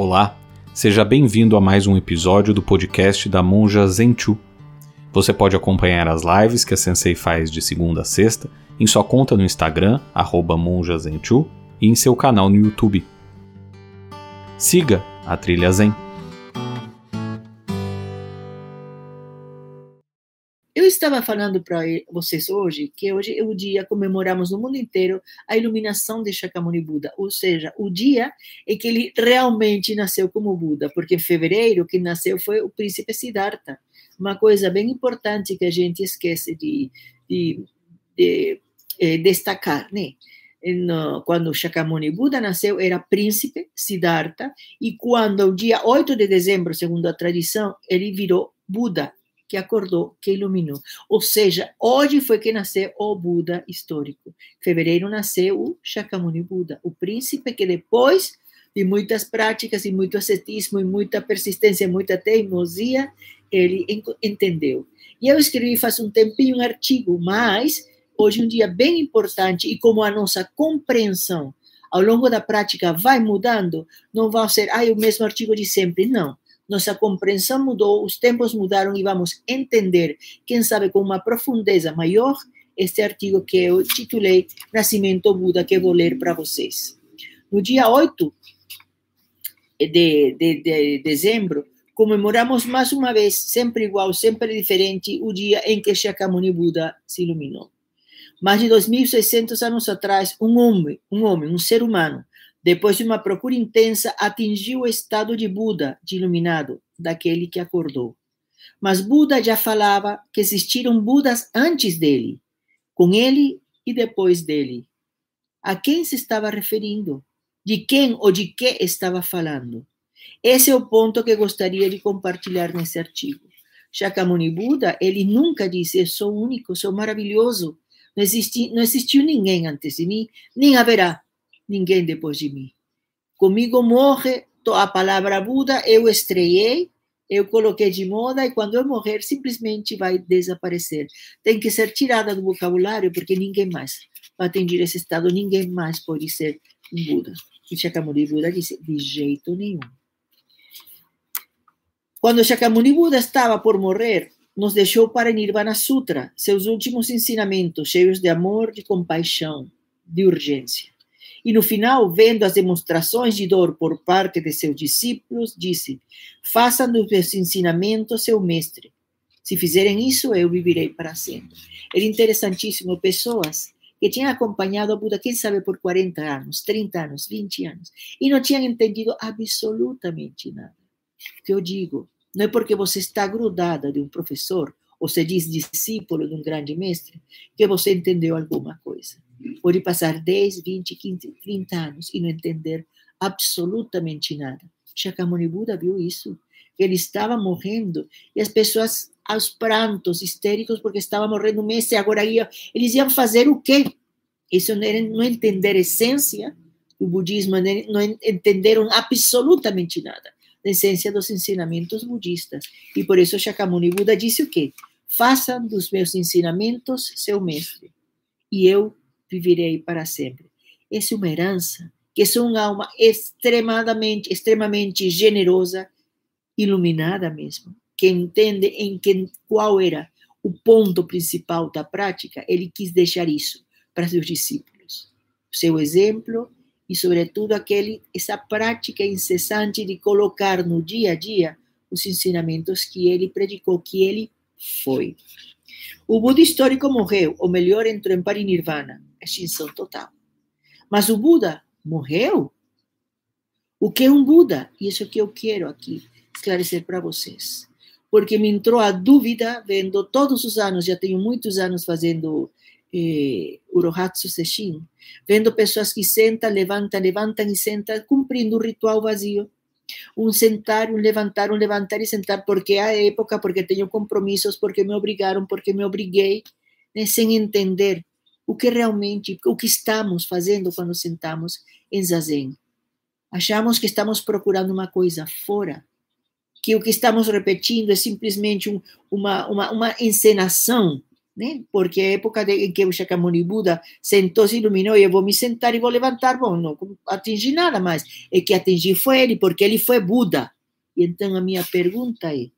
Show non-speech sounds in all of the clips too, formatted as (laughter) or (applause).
Olá, seja bem-vindo a mais um episódio do podcast da Monja Zenchu. Você pode acompanhar as lives que a Sensei faz de segunda a sexta em sua conta no Instagram, monjazenchu, e em seu canal no YouTube. Siga a Trilha Zen. Estava falando para vocês hoje que hoje é o dia comemoramos no mundo inteiro a iluminação de Shakyamuni Buda, ou seja, o dia em que ele realmente nasceu como Buda, porque em fevereiro que nasceu foi o príncipe Siddhartha. Uma coisa bem importante que a gente esquece de, de, de, de eh, destacar, né? No, quando Shakyamuni Buda nasceu, era príncipe Siddhartha, e quando, o dia 8 de dezembro, segundo a tradição, ele virou Buda, que acordou, que iluminou. Ou seja, hoje foi que nasceu o Buda histórico. Em fevereiro nasceu o Shakyamuni Buda, o príncipe que depois de muitas práticas e muito ascetismo e muita persistência, muita teimosia, ele entendeu. E eu escrevi faz um tempinho um artigo, mas hoje um dia bem importante e como a nossa compreensão ao longo da prática vai mudando, não vai ser ah, o mesmo artigo de sempre, não nossa compreensão mudou, os tempos mudaram e vamos entender, quem sabe com uma profundeza maior, este artigo que eu titulei Nascimento Buda, que vou ler para vocês. No dia 8 de, de, de dezembro, comemoramos mais uma vez, sempre igual, sempre diferente, o dia em que Shakyamuni Buda se iluminou. Mais de 2.600 anos atrás, um homem, um homem, um ser humano, depois de uma procura intensa, atingiu o estado de Buda, de iluminado, daquele que acordou. Mas Buda já falava que existiram Budas antes dele, com ele e depois dele. A quem se estava referindo? De quem ou de que estava falando? Esse é o ponto que gostaria de compartilhar nesse artigo. Shakyamuni Buda, ele nunca disse: Eu sou único, sou maravilhoso. Não, não existiu ninguém antes de mim, nem haverá ninguém depois de mim. Comigo morre a palavra Buda, eu estreiei, eu coloquei de moda e quando eu morrer simplesmente vai desaparecer. Tem que ser tirada do vocabulário porque ninguém mais vai atingir esse estado, ninguém mais pode ser um Buda. E Shakyamuni Buda disse, de jeito nenhum. Quando Shakyamuni Buda estava por morrer, nos deixou para Nirvana Sutra, seus últimos ensinamentos, cheios de amor, de compaixão, de urgência. E no final, vendo as demonstrações de dor por parte de seus discípulos, disse: Façam dos meus ensinamentos seu mestre. Se fizerem isso, eu viverei para sempre. Era interessantíssimo. Pessoas que tinham acompanhado a Buda, quem sabe, por 40 anos, 30 anos, 20 anos, e não tinham entendido absolutamente nada. O que eu digo, não é porque você está grudada de um professor, ou se diz discípulo de um grande mestre, que você entendeu alguma coisa. Pode passar 10, 20, 15, 30 anos e não entender absolutamente nada. Shakyamuni Buda viu isso. Ele estava morrendo e as pessoas aos prantos, histéricos, porque estava morrendo um mês e agora ia, eles iam fazer o quê? Isso não era não entender a essência do budismo, não entenderam absolutamente nada da essência dos ensinamentos budistas. E por isso Shakyamuni Buda disse o quê? Façam dos meus ensinamentos seu mestre, e eu viverei para sempre. Essa é uma herança, que é uma alma extremamente, extremamente generosa, iluminada mesmo, que entende em que, qual era o ponto principal da prática, ele quis deixar isso para seus discípulos. Seu exemplo e, sobretudo, aquele, essa prática incessante de colocar no dia a dia os ensinamentos que ele predicou, que ele foi. O Buda histórico morreu, ou melhor, entrou em parinirvana, extinção total. Mas o Buda morreu? O que é um Buda? Isso é que eu quero aqui esclarecer para vocês. Porque me entrou a dúvida, vendo todos os anos, já tenho muitos anos fazendo eh, Urohatsu Sesshin, vendo pessoas que sentam, levantam, levantam e sentam, cumprindo o ritual vazio um sentar, um levantar, um levantar e sentar, porque a época, porque tenho compromissos, porque me obrigaram, porque me obriguei, né, sem entender o que realmente, o que estamos fazendo quando sentamos em zazen. Achamos que estamos procurando uma coisa fora, que o que estamos repetindo é simplesmente um, uma, uma, uma encenação né? Porque a época de, em que o Shakyamuni Buda sentou, se iluminou, e eu vou me sentar e vou levantar, bom, não atingi nada mais. É que atingi foi ele, porque ele foi Buda. E então a minha pergunta é,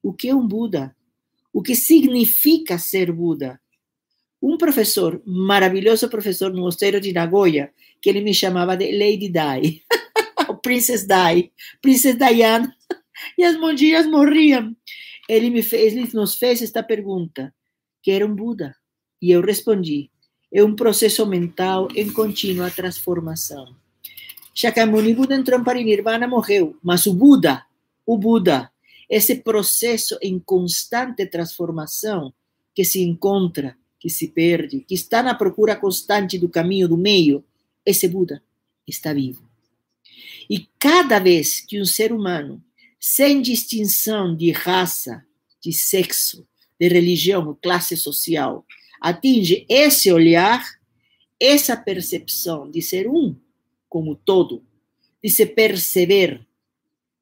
o que é um Buda? O que significa ser Buda? Um professor, maravilhoso professor no mosteiro de Nagoya, que ele me chamava de Lady Di, (laughs) Princess Di, Princess Diana, (laughs) e as monjinhas morriam. Ele, me fez, ele nos fez esta pergunta: que era um Buda. E eu respondi: é um processo mental em contínua transformação. Shakyamuni Buda entrou em Parinirvana, morreu, mas o Buda, o Buda, esse processo em constante transformação que se encontra, que se perde, que está na procura constante do caminho do meio, esse Buda está vivo. E cada vez que um ser humano, sem distinção de raça, de sexo, de religião, classe social, atinge esse olhar, essa percepção de ser um como todo, de se perceber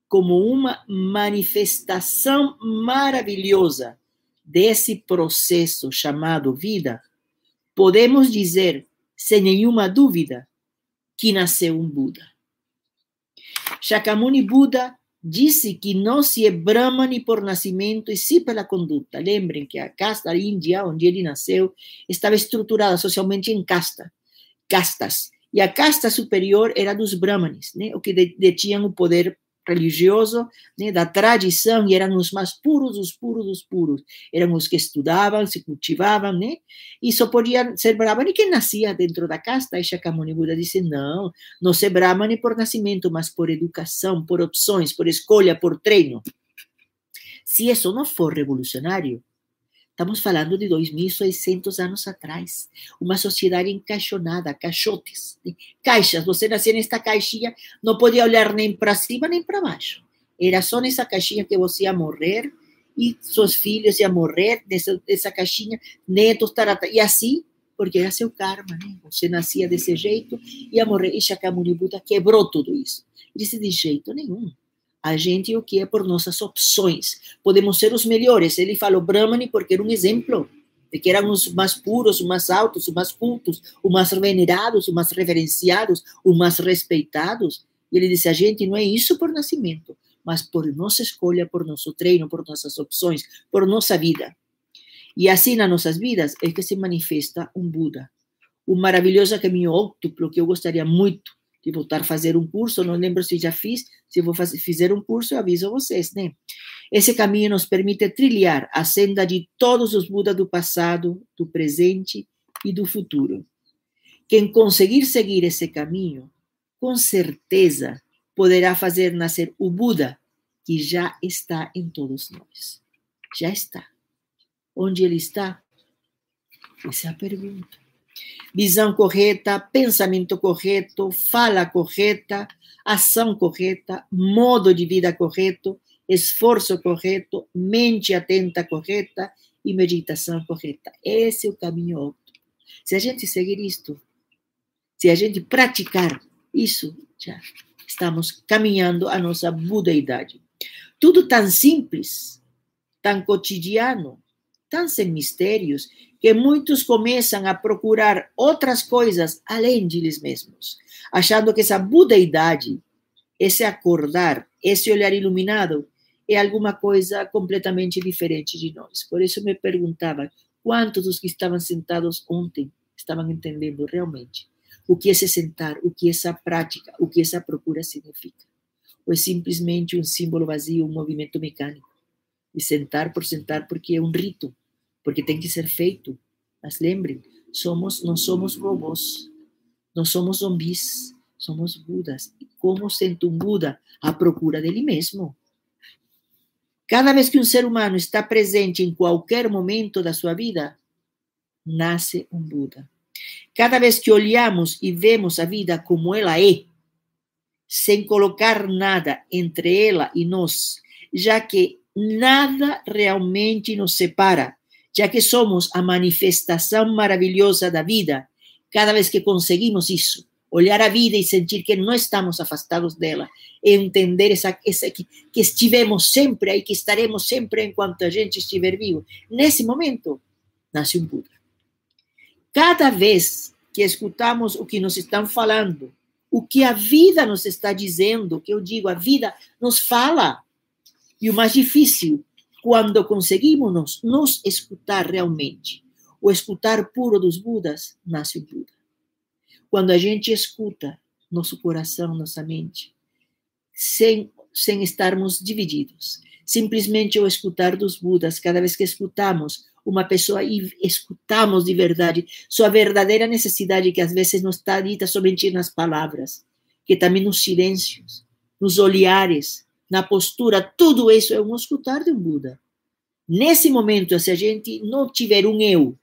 como uma manifestação maravilhosa desse processo chamado vida, podemos dizer, sem nenhuma dúvida, que nasceu um Buda. Shakyamuni Buda disse que não se é Brahmani por nascimento e sim pela conduta. Lembrem que a casta índia, onde ele nasceu, estava estruturada socialmente em casta, castas. E a casta superior era dos Brahmanes, né? o que detinham o poder religioso né, da tradição e eram os mais puros os puros dos puros. Eram os que estudavam, se cultivavam, né? E só podia ser brahmane quem nascia dentro da casta. E Shakyamuni Buda disse, não, não ser brahmane por nascimento, mas por educação, por opções, por escolha, por treino. Se isso não for revolucionário, Estamos falando de 2.600 anos atrás. Uma sociedade encaixonada, caixotes, né? caixas. Você nascia nesta caixinha, não podia olhar nem para cima nem para baixo. Era só nessa caixinha que você ia morrer e seus filhos iam morrer nessa, nessa caixinha, netos, tarata. E assim, porque era seu karma, né? Você nascia desse jeito, ia morrer. E Shakyamuni Buda quebrou tudo isso. Ele disse, de jeito nenhum a gente o que é por nossas opções. Podemos ser os melhores. Ele falou Brahmani porque era um exemplo de que eram os mais puros, os mais altos, os mais cultos, os mais venerados, os mais reverenciados, os mais respeitados. E ele disse: a gente não é isso por nascimento, mas por nossa escolha, por nosso treino, por nossas opções, por nossa vida. E assim nas nossas vidas é que se manifesta um Buda. Um maravilhoso caminho óctuplo que eu gostaria muito de voltar a fazer um curso, não lembro se já fiz, se vou fazer, fizer um curso, eu aviso vocês, né? Esse caminho nos permite trilhar a senda de todos os Budas do passado, do presente e do futuro. Quem conseguir seguir esse caminho, com certeza poderá fazer nascer o Buda que já está em todos nós. Já está. Onde ele está? Essa é a pergunta visão correta, pensamento correto, fala correta, ação correta, modo de vida correto, esforço correto, mente atenta correta e meditação correta. Esse é o caminho óptimo. Se a gente seguir isto, se a gente praticar isso, já estamos caminhando a nossa budeidade. Tudo tão simples, tão cotidiano, sem mistérios, que muitos começam a procurar outras coisas além de eles mesmos, achando que essa budeidade, esse acordar, esse olhar iluminado, é alguma coisa completamente diferente de nós. Por isso me perguntava quantos dos que estavam sentados ontem estavam entendendo realmente o que é se sentar, o que essa prática, o que essa procura significa. Ou é simplesmente um símbolo vazio, um movimento mecânico. E sentar por sentar porque é um rito, porque tem que ser feito. Mas lembrem, somos, não somos robôs, não somos zumbis, somos Budas. E como sendo um Buda à procura dele mesmo. Cada vez que um ser humano está presente em qualquer momento da sua vida, nasce um Buda. Cada vez que olhamos e vemos a vida como ela é, sem colocar nada entre ela e nós, já que nada realmente nos separa já que somos a manifestação maravilhosa da vida, cada vez que conseguimos isso, olhar a vida e sentir que não estamos afastados dela, entender essa, essa que, que estivemos sempre aí, que estaremos sempre enquanto a gente estiver vivo. Nesse momento, nasce um Buda. Cada vez que escutamos o que nos estão falando, o que a vida nos está dizendo, que eu digo, a vida nos fala. E o mais difícil, quando conseguimos nos, nos escutar realmente, o escutar puro dos Budas, nasce o Buda. Quando a gente escuta nosso coração, nossa mente, sem, sem estarmos divididos, simplesmente o escutar dos Budas, cada vez que escutamos uma pessoa e escutamos de verdade sua verdadeira necessidade, que às vezes não está dita somente nas palavras, que também nos silêncios, nos olhares, na postura, tudo isso é um escutar de um Buda. Nesse momento, se a gente não tiver um eu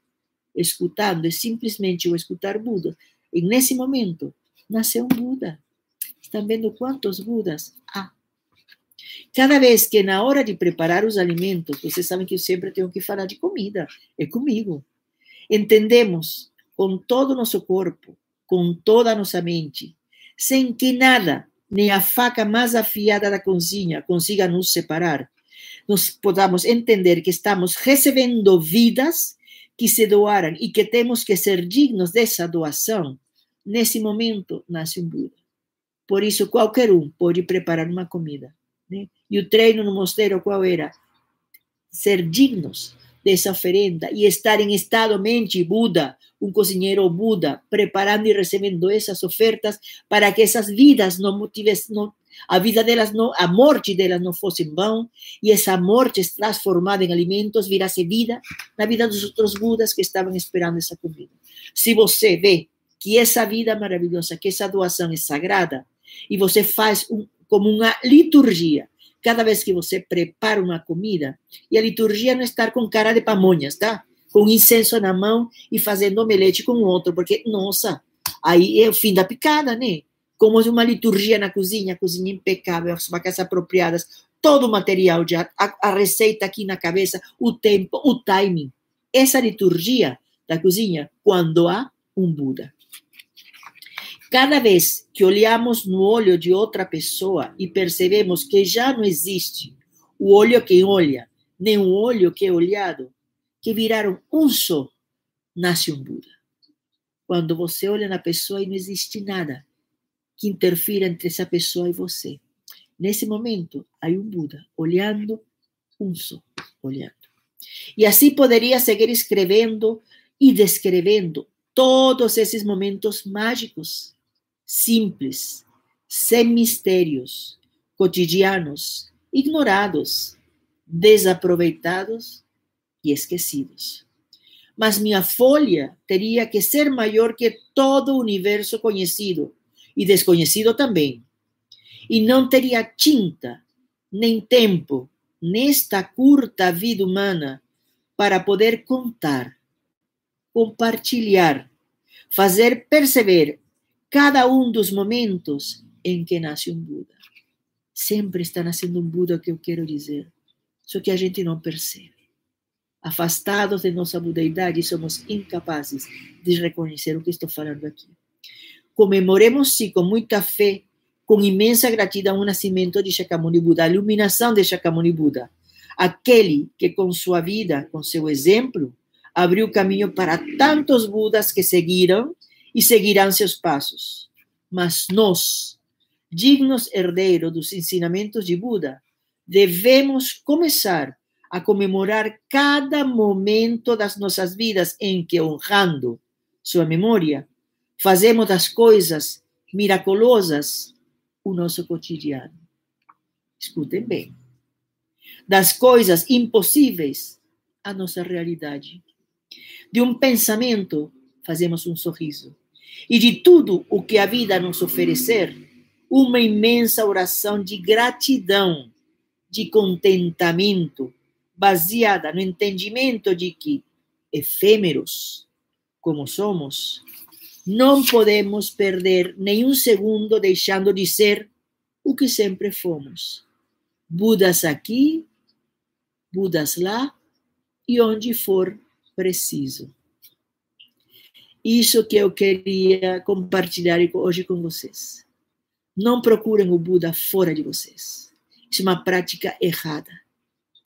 escutando, é simplesmente o escutar Buda. E nesse momento, nasceu um Buda. Estão vendo quantos Budas há? Cada vez que na hora de preparar os alimentos, vocês sabem que eu sempre tenho que falar de comida, é comigo. Entendemos com todo o nosso corpo, com toda a nossa mente, sem que nada, nem a faca mais afiada da cozinha consiga nos separar, nós podamos entender que estamos recebendo vidas que se doaram e que temos que ser dignos dessa doação, nesse momento nasce um Buda. Por isso, qualquer um pode preparar uma comida. Né? E o treino no mosteiro qual era? Ser dignos dessa oferenda e estar em estado mente Buda, um cozinheiro Buda, preparando e recebendo essas ofertas para que essas vidas não tivessem, não, a vida delas não, a morte delas não fosse em vão e essa morte transformada em alimentos virasse vida na vida dos outros Budas que estavam esperando essa comida. Se você vê que essa vida maravilhosa, que essa doação é sagrada e você faz um, como uma liturgia. Cada vez que você prepara uma comida, e a liturgia não é estar com cara de pamonhas, tá? Com incenso na mão e fazendo omelete com outro, porque, nossa, aí é o fim da picada, né? Como uma liturgia na cozinha, cozinha impecável, as vacas apropriadas, todo o material já, a, a receita aqui na cabeça, o tempo, o timing. Essa liturgia da cozinha, quando há um Buda. Cada vez que olhamos no olho de outra pessoa e percebemos que já não existe o olho que olha, nem o olho que é olhado, que viraram um só, nasce um Buda. Quando você olha na pessoa e não existe nada que interfira entre essa pessoa e você. Nesse momento, há um Buda olhando, um só, olhando. E assim poderia seguir escrevendo e descrevendo todos esses momentos mágicos simples, sem mistérios, cotidianos, ignorados, desaproveitados e esquecidos. Mas minha folha teria que ser maior que todo o universo conhecido e desconhecido também. E não teria tinta, nem tempo, nesta curta vida humana, para poder contar, compartilhar, fazer perceber cada um dos momentos em que nasce um Buda. Sempre está nascendo um Buda, que eu quero dizer. Só que a gente não percebe. Afastados de nossa budeidade, somos incapazes de reconhecer o que estou falando aqui. Comemoremos, sim, com muita fé, com imensa gratidão, o nascimento de Shakyamuni Buda, a iluminação de Shakyamuni Buda. Aquele que, com sua vida, com seu exemplo, abriu caminho para tantos Budas que seguiram e seguirão seus passos. Mas nós, dignos herdeiros dos ensinamentos de Buda, devemos começar a comemorar cada momento das nossas vidas em que, honrando sua memória, fazemos das coisas miraculosas o nosso cotidiano. Escutem bem. Das coisas impossíveis, a nossa realidade. De um pensamento, fazemos um sorriso e de tudo o que a vida nos oferecer, uma imensa oração de gratidão, de contentamento, baseada no entendimento de que, efêmeros como somos, não podemos perder nenhum segundo deixando de ser o que sempre fomos. Budas aqui, Budas lá e onde for preciso. Isso que eu queria compartilhar hoje com vocês. Não procurem o Buda fora de vocês. Isso é uma prática errada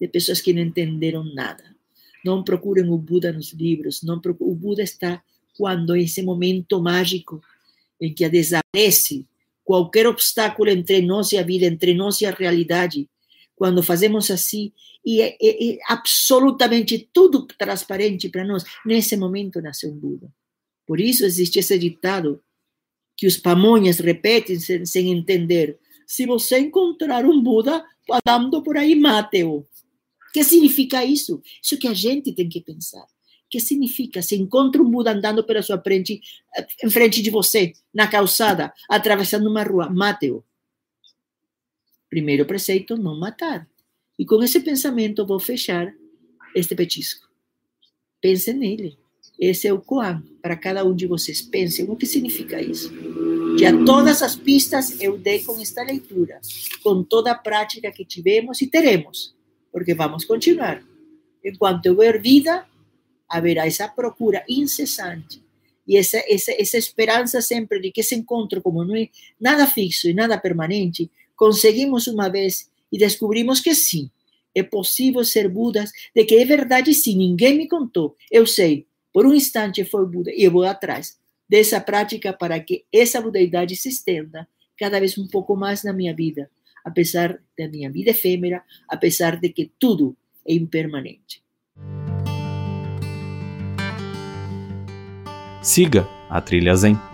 de pessoas que não entenderam nada. Não procurem o Buda nos livros. Não procurem, o Buda está quando esse momento mágico em que desaparece qualquer obstáculo entre nós e a vida, entre nós e a realidade. Quando fazemos assim, e é, é, é absolutamente tudo transparente para nós, nesse momento nasceu um Buda. Por isso existe esse ditado que os pamonhas repetem sem, sem entender. Se você encontrar um Buda andando por aí, mate-o. O que significa isso? Isso que a gente tem que pensar. O que significa? Se encontra um Buda andando pela sua frente, eh, em frente de você, na calçada, atravessando uma rua, mate-o. Primeiro preceito, não matar. E com esse pensamento vou fechar este petisco. Pense nele. Esse é o Koan para cada um de vocês. Pensem o que significa isso. Já todas as pistas eu dei com esta leitura, com toda a prática que tivemos e teremos, porque vamos continuar. Enquanto houver vida, haverá essa procura incessante e essa, essa, essa esperança sempre de que esse encontro, como não é nada fixo e nada permanente, conseguimos uma vez e descobrimos que sim, é possível ser Budas, de que é verdade sim, ninguém me contou, eu sei, por um instante foi Buda e eu vou atrás dessa prática para que essa budeidade se estenda cada vez um pouco mais na minha vida, apesar da minha vida efêmera, apesar de que tudo é impermanente. Siga a Trilha Zen.